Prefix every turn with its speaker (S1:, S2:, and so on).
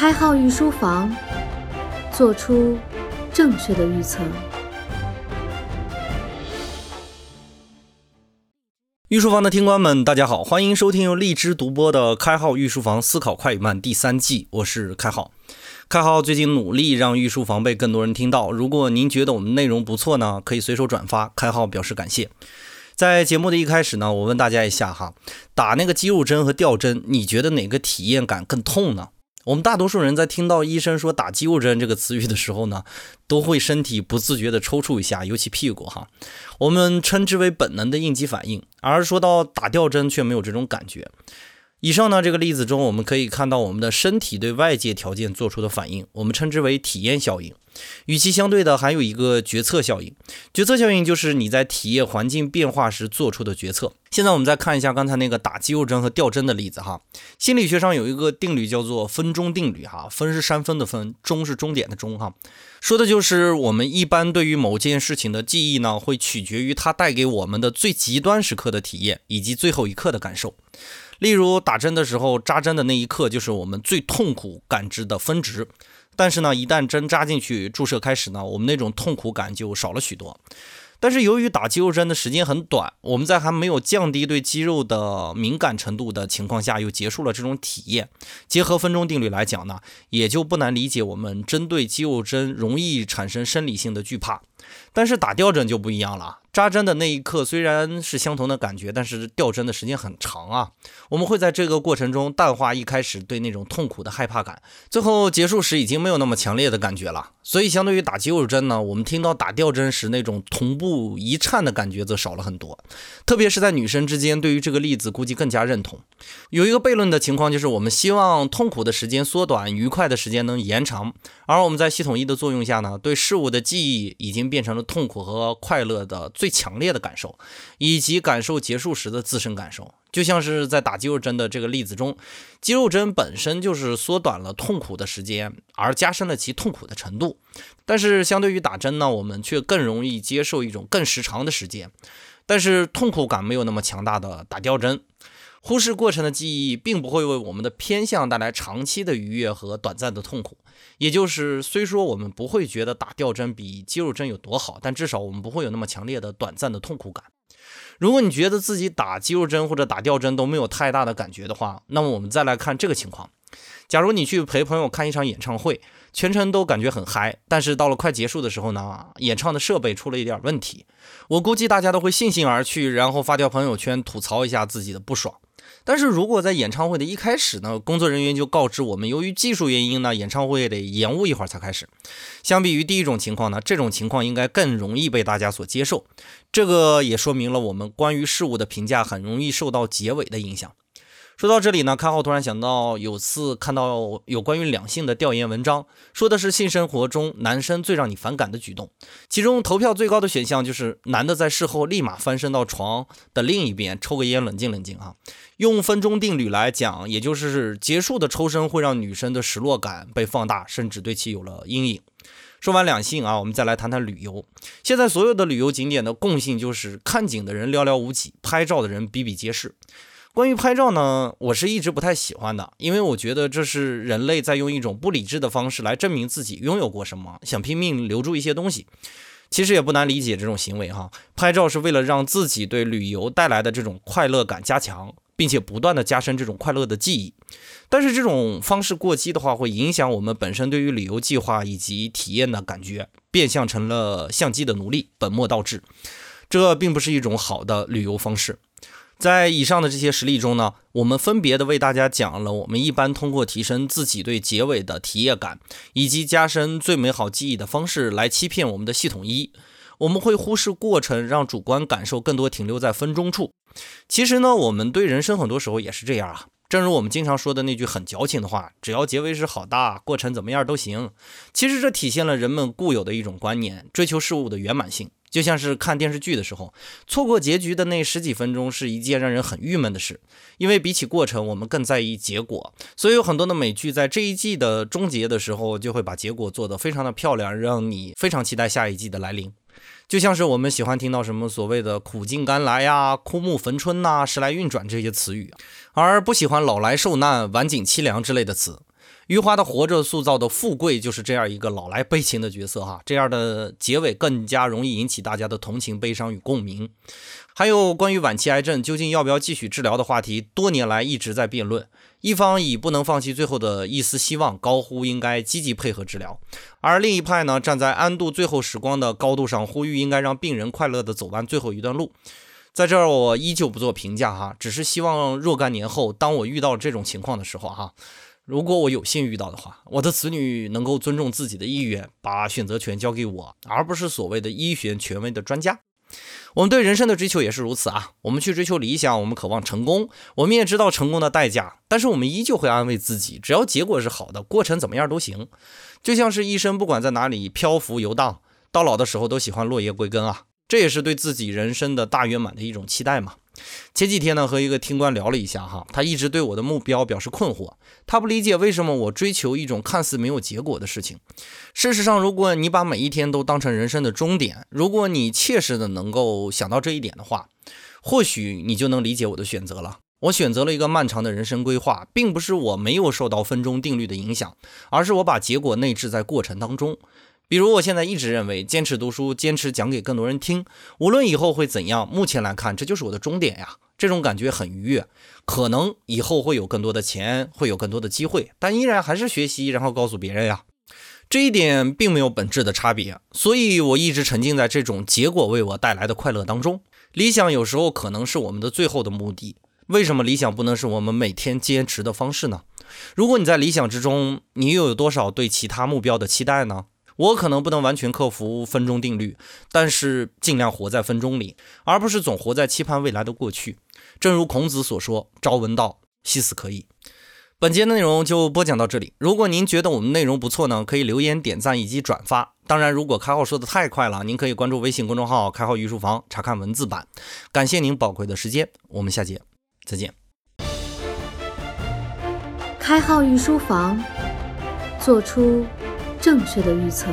S1: 开号御书房，做出正确的预测。
S2: 御书房的听官们，大家好，欢迎收听由荔枝独播的《开号御书房思考快与慢》第三季，我是开号。开号最近努力让御书房被更多人听到，如果您觉得我们内容不错呢，可以随手转发，开号表示感谢。在节目的一开始呢，我问大家一下哈，打那个肌肉针和吊针，你觉得哪个体验感更痛呢？我们大多数人在听到医生说打肌肉针这个词语的时候呢，都会身体不自觉地抽搐一下，尤其屁股哈，我们称之为本能的应激反应。而说到打吊针，却没有这种感觉。以上呢这个例子中，我们可以看到我们的身体对外界条件做出的反应，我们称之为体验效应。与其相对的还有一个决策效应，决策效应就是你在体验环境变化时做出的决策。现在我们再看一下刚才那个打肌肉针和吊针的例子哈。心理学上有一个定律叫做分钟定律哈，分是山峰的分，终是终点的终哈，说的就是我们一般对于某件事情的记忆呢，会取决于它带给我们的最极端时刻的体验以及最后一刻的感受。例如打针的时候，扎针的那一刻就是我们最痛苦感知的分值。但是呢，一旦针扎进去，注射开始呢，我们那种痛苦感就少了许多。但是由于打肌肉针的时间很短，我们在还没有降低对肌肉的敏感程度的情况下，又结束了这种体验。结合分钟定律来讲呢，也就不难理解我们针对肌肉针容易产生生理性的惧怕。但是打吊针就不一样了。扎针的那一刻虽然是相同的感觉，但是吊针的时间很长啊。我们会在这个过程中淡化一开始对那种痛苦的害怕感，最后结束时已经没有那么强烈的感觉了。所以相对于打肌肉针呢，我们听到打吊针时那种同步一颤的感觉则少了很多。特别是在女生之间，对于这个例子估计更加认同。有一个悖论的情况就是，我们希望痛苦的时间缩短，愉快的时间能延长。而我们在系统一的作用下呢，对事物的记忆已经变成了痛苦和快乐的。最强烈的感受，以及感受结束时的自身感受，就像是在打肌肉针的这个例子中，肌肉针本身就是缩短了痛苦的时间，而加深了其痛苦的程度。但是相对于打针呢，我们却更容易接受一种更时长的时间，但是痛苦感没有那么强大的打吊针。忽视过程的记忆，并不会为我们的偏向带来长期的愉悦和短暂的痛苦。也就是，虽说我们不会觉得打吊针比肌肉针有多好，但至少我们不会有那么强烈的短暂的痛苦感。如果你觉得自己打肌肉针或者打吊针都没有太大的感觉的话，那么我们再来看这个情况：假如你去陪朋友看一场演唱会，全程都感觉很嗨，但是到了快结束的时候呢，演唱的设备出了一点问题，我估计大家都会悻悻而去，然后发条朋友圈吐槽一下自己的不爽。但是如果在演唱会的一开始呢，工作人员就告知我们，由于技术原因呢，演唱会得延误一会儿才开始。相比于第一种情况呢，这种情况应该更容易被大家所接受。这个也说明了我们关于事物的评价很容易受到结尾的影响。说到这里呢，开号突然想到，有次看到有关于两性的调研文章，说的是性生活中男生最让你反感的举动，其中投票最高的选项就是男的在事后立马翻身到床的另一边抽个烟冷静冷静啊。用分钟定律来讲，也就是结束的抽身会让女生的失落感被放大，甚至对其有了阴影。说完两性啊，我们再来谈谈旅游。现在所有的旅游景点的共性就是看景的人寥寥无几，拍照的人比比皆是。关于拍照呢，我是一直不太喜欢的，因为我觉得这是人类在用一种不理智的方式来证明自己拥有过什么，想拼命留住一些东西。其实也不难理解这种行为哈，拍照是为了让自己对旅游带来的这种快乐感加强，并且不断的加深这种快乐的记忆。但是这种方式过激的话，会影响我们本身对于旅游计划以及体验的感觉，变相成了相机的奴隶，本末倒置。这并不是一种好的旅游方式。在以上的这些实例中呢，我们分别的为大家讲了我们一般通过提升自己对结尾的体验感，以及加深最美好记忆的方式来欺骗我们的系统一。我们会忽视过程，让主观感受更多停留在分钟处。其实呢，我们对人生很多时候也是这样啊。正如我们经常说的那句很矫情的话：“只要结尾是好的，过程怎么样都行。”其实这体现了人们固有的一种观念，追求事物的圆满性。就像是看电视剧的时候，错过结局的那十几分钟是一件让人很郁闷的事，因为比起过程，我们更在意结果。所以有很多的美剧在这一季的终结的时候，就会把结果做得非常的漂亮，让你非常期待下一季的来临。就像是我们喜欢听到什么所谓的“苦尽甘来”呀、“枯木逢春”呐、“时来运转”这些词语，而不喜欢“老来受难”、“晚景凄凉”之类的词。余华的《活着》塑造的富贵就是这样一个老来悲情的角色哈，这样的结尾更加容易引起大家的同情、悲伤与共鸣。还有关于晚期癌症究竟要不要继续治疗的话题，多年来一直在辩论。一方以不能放弃最后的一丝希望，高呼应该积极配合治疗；而另一派呢，站在安度最后时光的高度上，呼吁应该让病人快乐地走完最后一段路。在这儿，我依旧不做评价哈，只是希望若干年后，当我遇到这种情况的时候哈。如果我有幸遇到的话，我的子女能够尊重自己的意愿，把选择权交给我，而不是所谓的医学权威的专家。我们对人生的追求也是如此啊！我们去追求理想，我们渴望成功，我们也知道成功的代价，但是我们依旧会安慰自己，只要结果是好的，过程怎么样都行。就像是一生，不管在哪里漂浮游荡，到老的时候都喜欢落叶归根啊！这也是对自己人生的大圆满的一种期待嘛。前几天呢，和一个听官聊了一下哈，他一直对我的目标表示困惑，他不理解为什么我追求一种看似没有结果的事情。事实上，如果你把每一天都当成人生的终点，如果你切实的能够想到这一点的话，或许你就能理解我的选择了。我选择了一个漫长的人生规划，并不是我没有受到分钟定律的影响，而是我把结果内置在过程当中。比如，我现在一直认为，坚持读书，坚持讲给更多人听，无论以后会怎样，目前来看，这就是我的终点呀。这种感觉很愉悦。可能以后会有更多的钱，会有更多的机会，但依然还是学习，然后告诉别人呀。这一点并没有本质的差别，所以我一直沉浸在这种结果为我带来的快乐当中。理想有时候可能是我们的最后的目的，为什么理想不能是我们每天坚持的方式呢？如果你在理想之中，你又有多少对其他目标的期待呢？我可能不能完全克服分钟定律，但是尽量活在分钟里，而不是总活在期盼未来的过去。正如孔子所说：“朝闻道，夕死可矣。”本节内容就播讲到这里。如果您觉得我们内容不错呢，可以留言、点赞以及转发。当然，如果开号说的太快了，您可以关注微信公众号“开号御书房”查看文字版。感谢您宝贵的时间，我们下节再见。
S1: 开号御书房，做出。正确的预测。